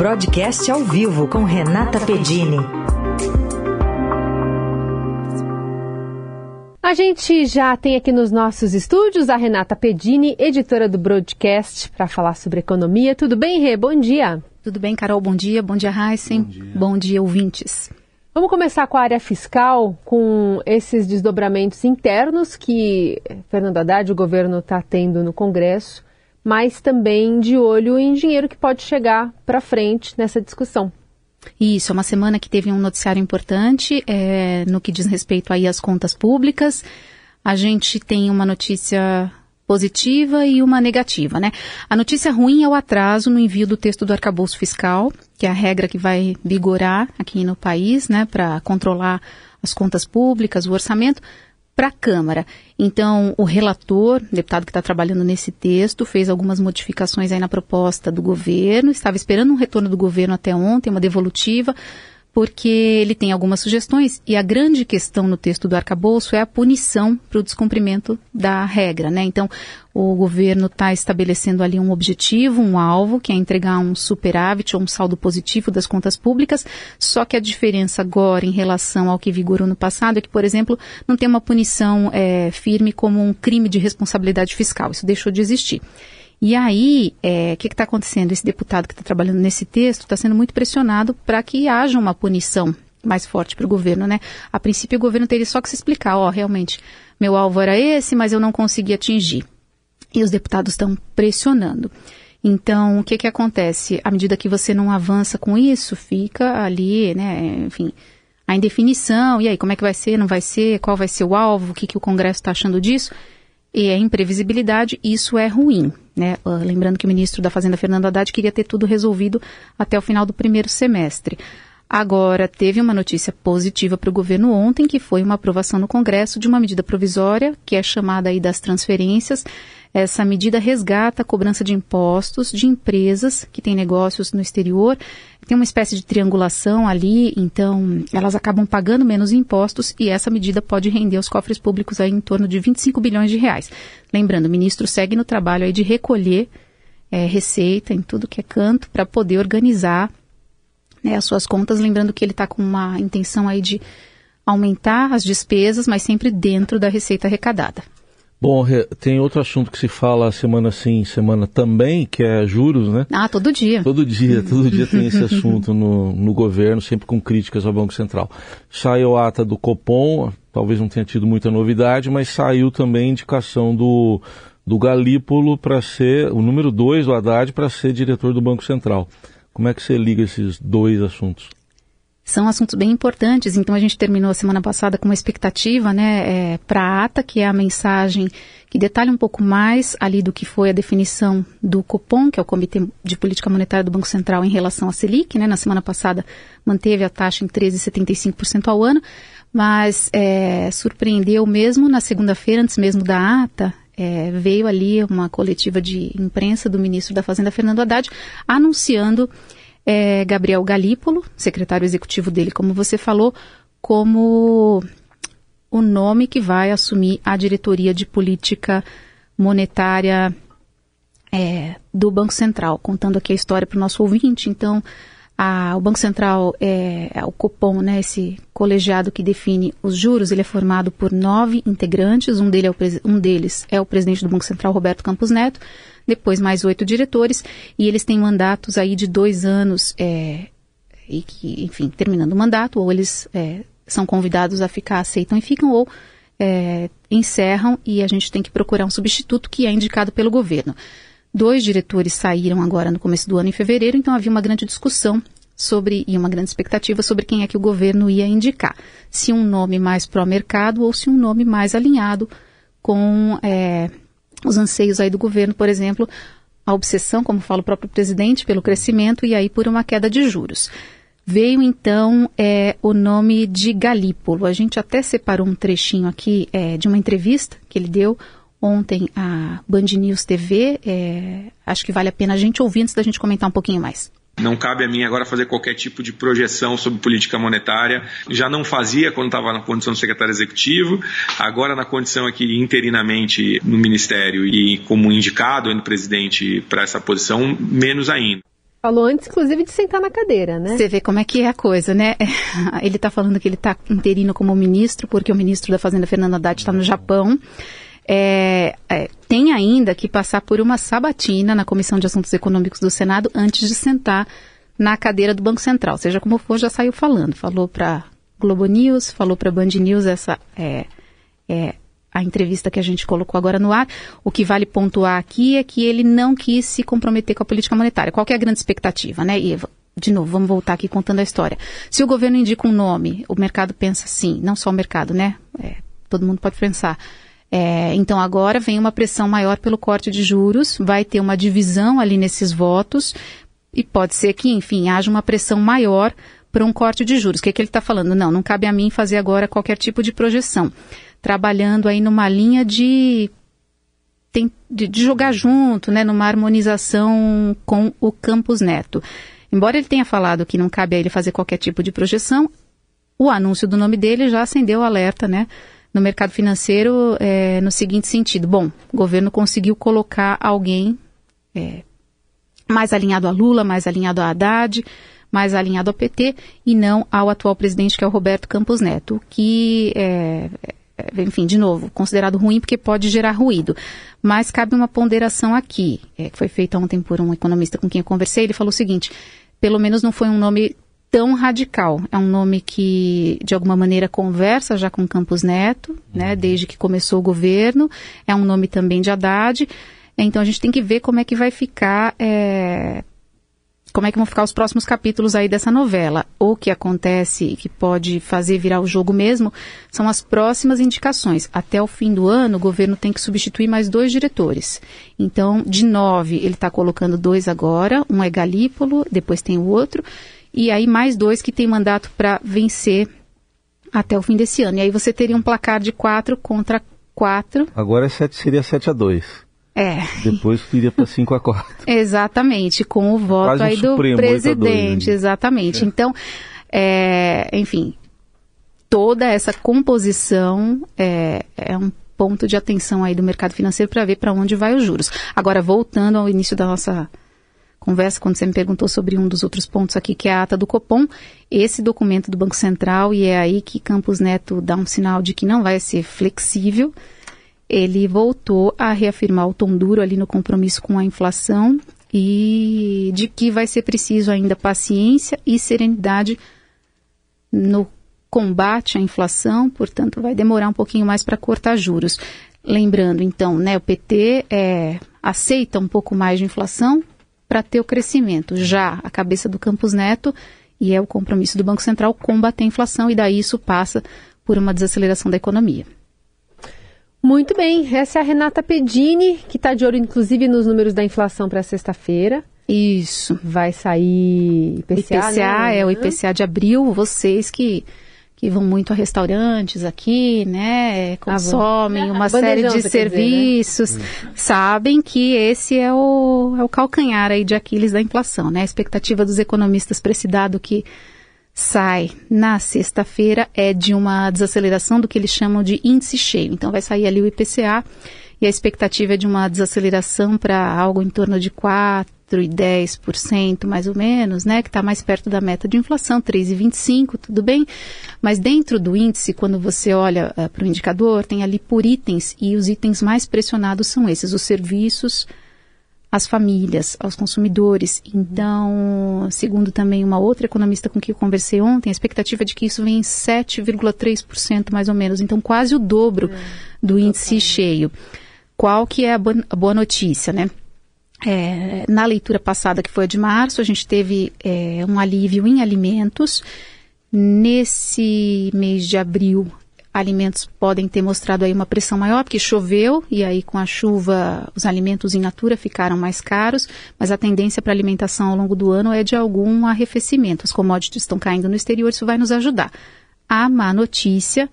Broadcast ao vivo com Renata Pedini. A gente já tem aqui nos nossos estúdios a Renata Pedini, editora do Broadcast, para falar sobre economia. Tudo bem, Rê? Bom dia. Tudo bem, Carol? Bom dia. Bom dia, Heisen. Bom dia. Bom dia, ouvintes. Vamos começar com a área fiscal, com esses desdobramentos internos que Fernando Haddad, o governo, está tendo no Congresso mas também de olho em dinheiro que pode chegar para frente nessa discussão. Isso, é uma semana que teve um noticiário importante é, no que diz respeito aí às contas públicas. A gente tem uma notícia positiva e uma negativa, né? A notícia ruim é o atraso no envio do texto do arcabouço fiscal, que é a regra que vai vigorar aqui no país, né, para controlar as contas públicas, o orçamento para a Câmara. Então, o relator, deputado que está trabalhando nesse texto, fez algumas modificações aí na proposta do governo, estava esperando um retorno do governo até ontem, uma devolutiva, porque ele tem algumas sugestões e a grande questão no texto do arcabouço é a punição para o descumprimento da regra, né? Então, o governo está estabelecendo ali um objetivo, um alvo, que é entregar um superávit ou um saldo positivo das contas públicas, só que a diferença agora em relação ao que vigorou no passado é que, por exemplo, não tem uma punição é, firme como um crime de responsabilidade fiscal, isso deixou de existir. E aí, o é, que está acontecendo? Esse deputado que está trabalhando nesse texto está sendo muito pressionado para que haja uma punição mais forte para o governo, né? A princípio, o governo teria só que se explicar, ó, realmente, meu alvo era esse, mas eu não consegui atingir. E os deputados estão pressionando. Então, o que que acontece? À medida que você não avança com isso, fica ali, né, enfim, a indefinição, e aí, como é que vai ser, não vai ser, qual vai ser o alvo, o que, que o Congresso está achando disso? E a imprevisibilidade, isso é ruim. Né? Uh, lembrando que o ministro da Fazenda, Fernando Haddad, queria ter tudo resolvido até o final do primeiro semestre. Agora, teve uma notícia positiva para o governo ontem, que foi uma aprovação no Congresso de uma medida provisória, que é chamada aí das transferências, essa medida resgata a cobrança de impostos de empresas que têm negócios no exterior. Tem uma espécie de triangulação ali, então elas acabam pagando menos impostos e essa medida pode render aos cofres públicos aí em torno de 25 bilhões de reais. Lembrando, o ministro segue no trabalho aí de recolher é, receita em tudo que é canto para poder organizar né, as suas contas. Lembrando que ele está com uma intenção aí de aumentar as despesas, mas sempre dentro da receita arrecadada. Bom, tem outro assunto que se fala semana sim, semana também, que é juros, né? Ah, todo dia. Todo dia, todo dia tem esse assunto no, no governo, sempre com críticas ao Banco Central. Saiu a ata do Copom, talvez não tenha tido muita novidade, mas saiu também a indicação do, do Galípolo para ser, o número 2 do Haddad, para ser diretor do Banco Central. Como é que você liga esses dois assuntos? São assuntos bem importantes. Então a gente terminou a semana passada com uma expectativa, né, é, para a ata, que é a mensagem que detalha um pouco mais ali do que foi a definição do Copom, que é o Comitê de Política Monetária do Banco Central em relação à Selic, né? Na semana passada manteve a taxa em 13,75% ao ano, mas é, surpreendeu mesmo na segunda-feira, antes mesmo da ata, é, veio ali uma coletiva de imprensa do ministro da Fazenda, Fernando Haddad, anunciando é Gabriel Galípolo, secretário executivo dele, como você falou, como o nome que vai assumir a diretoria de política monetária é, do Banco Central. Contando aqui a história para o nosso ouvinte, então, a, o Banco Central, é, é, o Copom, né, esse colegiado que define os juros, ele é formado por nove integrantes, um, dele é o, um deles é o presidente do Banco Central, Roberto Campos Neto, depois mais oito diretores, e eles têm mandatos aí de dois anos, é, e que, enfim, terminando o mandato, ou eles é, são convidados a ficar, aceitam e ficam, ou é, encerram e a gente tem que procurar um substituto que é indicado pelo governo. Dois diretores saíram agora no começo do ano, em fevereiro, então havia uma grande discussão sobre e uma grande expectativa sobre quem é que o governo ia indicar. Se um nome mais pró-mercado ou se um nome mais alinhado com é, os anseios aí do governo, por exemplo, a obsessão, como fala o próprio presidente, pelo crescimento e aí por uma queda de juros. Veio então é, o nome de Galípolo. A gente até separou um trechinho aqui é, de uma entrevista que ele deu ontem à Band News TV. É, acho que vale a pena a gente ouvir antes da gente comentar um pouquinho mais. Não cabe a mim agora fazer qualquer tipo de projeção sobre política monetária. Já não fazia quando estava na condição de secretário executivo, agora na condição aqui interinamente no ministério e como indicado no presidente para essa posição, menos ainda. Falou antes, inclusive, de sentar na cadeira, né? Você vê como é que é a coisa, né? Ele está falando que ele está interino como ministro, porque o ministro da Fazenda, Fernando Haddad, está no Japão. É, é, tem ainda que passar por uma sabatina na Comissão de Assuntos Econômicos do Senado antes de sentar na cadeira do Banco Central. Seja como for, já saiu falando. Falou para Globo News, falou para Band News essa é, é, a entrevista que a gente colocou agora no ar. O que vale pontuar aqui é que ele não quis se comprometer com a política monetária. Qual é a grande expectativa, né, Eva? De novo, vamos voltar aqui contando a história. Se o governo indica um nome, o mercado pensa sim, não só o mercado, né? É, todo mundo pode pensar. É, então agora vem uma pressão maior pelo corte de juros, vai ter uma divisão ali nesses votos e pode ser que, enfim, haja uma pressão maior para um corte de juros. O que, é que ele está falando? Não, não cabe a mim fazer agora qualquer tipo de projeção. Trabalhando aí numa linha de, de, jogar junto, né, numa harmonização com o Campus Neto. Embora ele tenha falado que não cabe a ele fazer qualquer tipo de projeção, o anúncio do nome dele já acendeu o alerta, né? No mercado financeiro, é, no seguinte sentido: bom, o governo conseguiu colocar alguém é, mais alinhado a Lula, mais alinhado a Haddad, mais alinhado ao PT e não ao atual presidente, que é o Roberto Campos Neto, que é, é, enfim, de novo, considerado ruim porque pode gerar ruído. Mas cabe uma ponderação aqui, é, que foi feita ontem por um economista com quem eu conversei, ele falou o seguinte, pelo menos não foi um nome tão radical. É um nome que, de alguma maneira, conversa já com Campos Neto, né, uhum. desde que começou o governo. É um nome também de Haddad. Então a gente tem que ver como é que vai ficar, é, como é que vão ficar os próximos capítulos aí dessa novela. O que acontece e que pode fazer virar o jogo mesmo são as próximas indicações. Até o fim do ano, o governo tem que substituir mais dois diretores. Então, de nove, ele está colocando dois agora. Um é Galípolo, depois tem o outro. E aí mais dois que tem mandato para vencer até o fim desse ano. E aí você teria um placar de quatro contra quatro. Agora sete, seria 7 a 2. É. Depois iria para 5 a 4. Exatamente, com o voto aí do Supremo, presidente, 2, exatamente. É. Então, é, enfim, toda essa composição é, é um ponto de atenção aí do mercado financeiro para ver para onde vai os juros. Agora, voltando ao início da nossa conversa, quando você me perguntou sobre um dos outros pontos aqui, que é a ata do Copom, esse documento do Banco Central, e é aí que Campos Neto dá um sinal de que não vai ser flexível, ele voltou a reafirmar o tom duro ali no compromisso com a inflação e de que vai ser preciso ainda paciência e serenidade no combate à inflação, portanto, vai demorar um pouquinho mais para cortar juros. Lembrando, então, né, o PT é, aceita um pouco mais de inflação para ter o crescimento. Já a cabeça do Campos Neto, e é o compromisso do Banco Central, combater a inflação, e daí isso passa por uma desaceleração da economia. Muito bem, essa é a Renata Pedini, que está de olho inclusive nos números da inflação para sexta-feira. Isso. Vai sair IPCA, IPCA né? é o IPCA de abril, vocês que que vão muito a restaurantes aqui, né, consomem ah, uma série de serviços, dizer, né? sabem que esse é o, é o calcanhar aí de Aquiles da inflação, né? A expectativa dos economistas para esse dado que sai na sexta-feira é de uma desaceleração do que eles chamam de índice cheio. Então vai sair ali o IPCA e a expectativa é de uma desaceleração para algo em torno de 4 e 10% mais ou menos, né, que está mais perto da meta de inflação, 3,25, tudo bem? Mas dentro do índice, quando você olha uh, para o indicador, tem ali por itens e os itens mais pressionados são esses, os serviços, às famílias, aos consumidores. Então, segundo também uma outra economista com quem eu conversei ontem, a expectativa é de que isso vem em 7,3% mais ou menos, então quase o dobro é, do índice cheio. Qual que é a boa notícia, né? É, na leitura passada, que foi a de março, a gente teve é, um alívio em alimentos. Nesse mês de abril, alimentos podem ter mostrado aí uma pressão maior, porque choveu e aí com a chuva os alimentos in natura ficaram mais caros, mas a tendência para alimentação ao longo do ano é de algum arrefecimento. Os commodities estão caindo no exterior, isso vai nos ajudar. A má notícia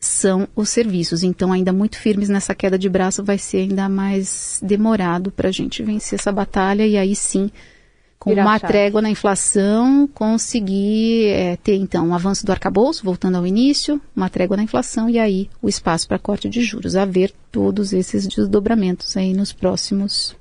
são os serviços, então ainda muito firmes nessa queda de braço vai ser ainda mais demorado para a gente vencer essa batalha e aí sim com uma trégua na inflação, conseguir é, ter então um avanço do arcabouço, voltando ao início, uma trégua na inflação e aí o espaço para corte de juros, a ver todos esses desdobramentos aí nos próximos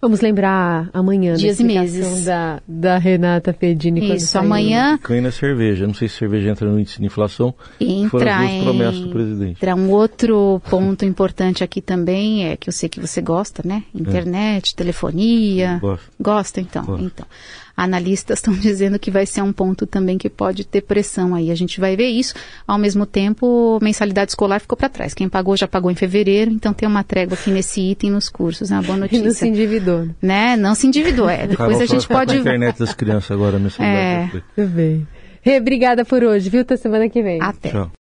Vamos lembrar amanhã Dias da e explicação meses. Da, da Renata Pedini. Isso, amanhã Cai na cerveja. Não sei se cerveja entra no índice de inflação. que foram as entra duas promessas do em... presidente. entra um outro ponto importante aqui também, é que eu sei que você gosta, né? Internet, telefonia. Gosto. Gosta, então? Gosto. Então, analistas estão dizendo que vai ser um ponto também que pode ter pressão aí. A gente vai ver isso. Ao mesmo tempo, mensalidade escolar ficou para trás. Quem pagou já pagou em fevereiro, então tem uma trégua aqui nesse item nos cursos. É uma boa E não se notícia. endividou. né? Né? Não se endividou. É. Depois Carol, a gente ficar pode. a internet das crianças agora nessa É. Tudo bem. Rê, obrigada por hoje, viu? Até semana que vem. Até. Tchau.